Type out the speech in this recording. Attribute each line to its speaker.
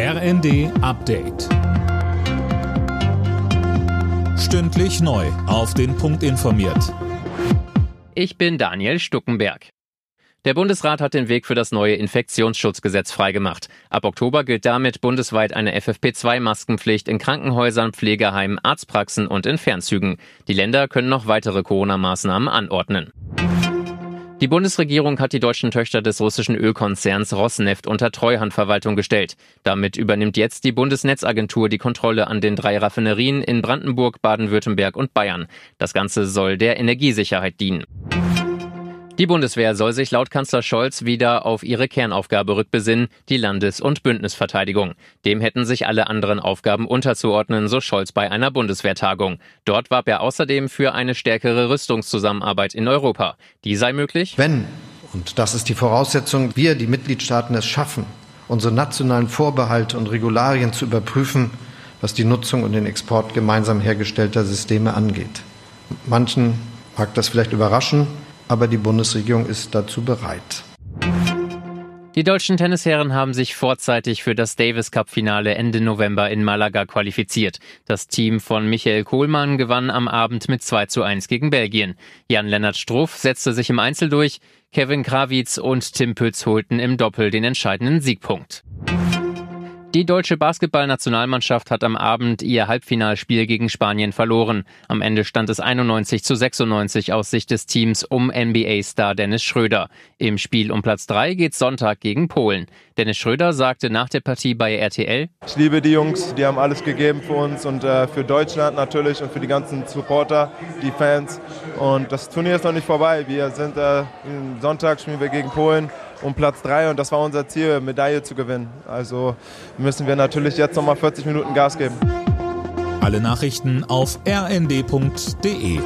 Speaker 1: RND Update. Stündlich neu. Auf den Punkt informiert.
Speaker 2: Ich bin Daniel Stuckenberg. Der Bundesrat hat den Weg für das neue Infektionsschutzgesetz freigemacht. Ab Oktober gilt damit bundesweit eine FFP2-Maskenpflicht in Krankenhäusern, Pflegeheimen, Arztpraxen und in Fernzügen. Die Länder können noch weitere Corona-Maßnahmen anordnen. Die Bundesregierung hat die deutschen Töchter des russischen Ölkonzerns Rosneft unter Treuhandverwaltung gestellt. Damit übernimmt jetzt die Bundesnetzagentur die Kontrolle an den drei Raffinerien in Brandenburg, Baden-Württemberg und Bayern. Das Ganze soll der Energiesicherheit dienen. Die Bundeswehr soll sich laut Kanzler Scholz wieder auf ihre Kernaufgabe rückbesinnen, die Landes- und Bündnisverteidigung. Dem hätten sich alle anderen Aufgaben unterzuordnen, so Scholz bei einer Bundeswehrtagung. Dort warb er außerdem für eine stärkere Rüstungszusammenarbeit in Europa. Die sei möglich,
Speaker 3: wenn, und das ist die Voraussetzung, wir, die Mitgliedstaaten, es schaffen, unsere nationalen Vorbehalte und Regularien zu überprüfen, was die Nutzung und den Export gemeinsam hergestellter Systeme angeht. Manchen mag das vielleicht überraschen, aber die Bundesregierung ist dazu bereit.
Speaker 2: Die deutschen Tennisherren haben sich vorzeitig für das Davis Cup Finale Ende November in Malaga qualifiziert. Das Team von Michael Kohlmann gewann am Abend mit 2 zu 1 gegen Belgien. Jan-Lennart Struff setzte sich im Einzel durch. Kevin Krawitz und Tim Pütz holten im Doppel den entscheidenden Siegpunkt. Die deutsche Basketballnationalmannschaft hat am Abend ihr Halbfinalspiel gegen Spanien verloren. Am Ende stand es 91 zu 96 aus Sicht des Teams um NBA-Star Dennis Schröder. Im Spiel um Platz 3 geht Sonntag gegen Polen. Dennis Schröder sagte nach der Partie bei RTL:
Speaker 4: Ich liebe die Jungs, die haben alles gegeben für uns und äh, für Deutschland natürlich und für die ganzen Supporter, die Fans. Und das Turnier ist noch nicht vorbei. Wir sind äh, Sonntag spielen wir gegen Polen um Platz 3 und das war unser Ziel, Medaille zu gewinnen. Also müssen wir natürlich jetzt nochmal 40 Minuten Gas geben.
Speaker 1: Alle Nachrichten auf rnd.de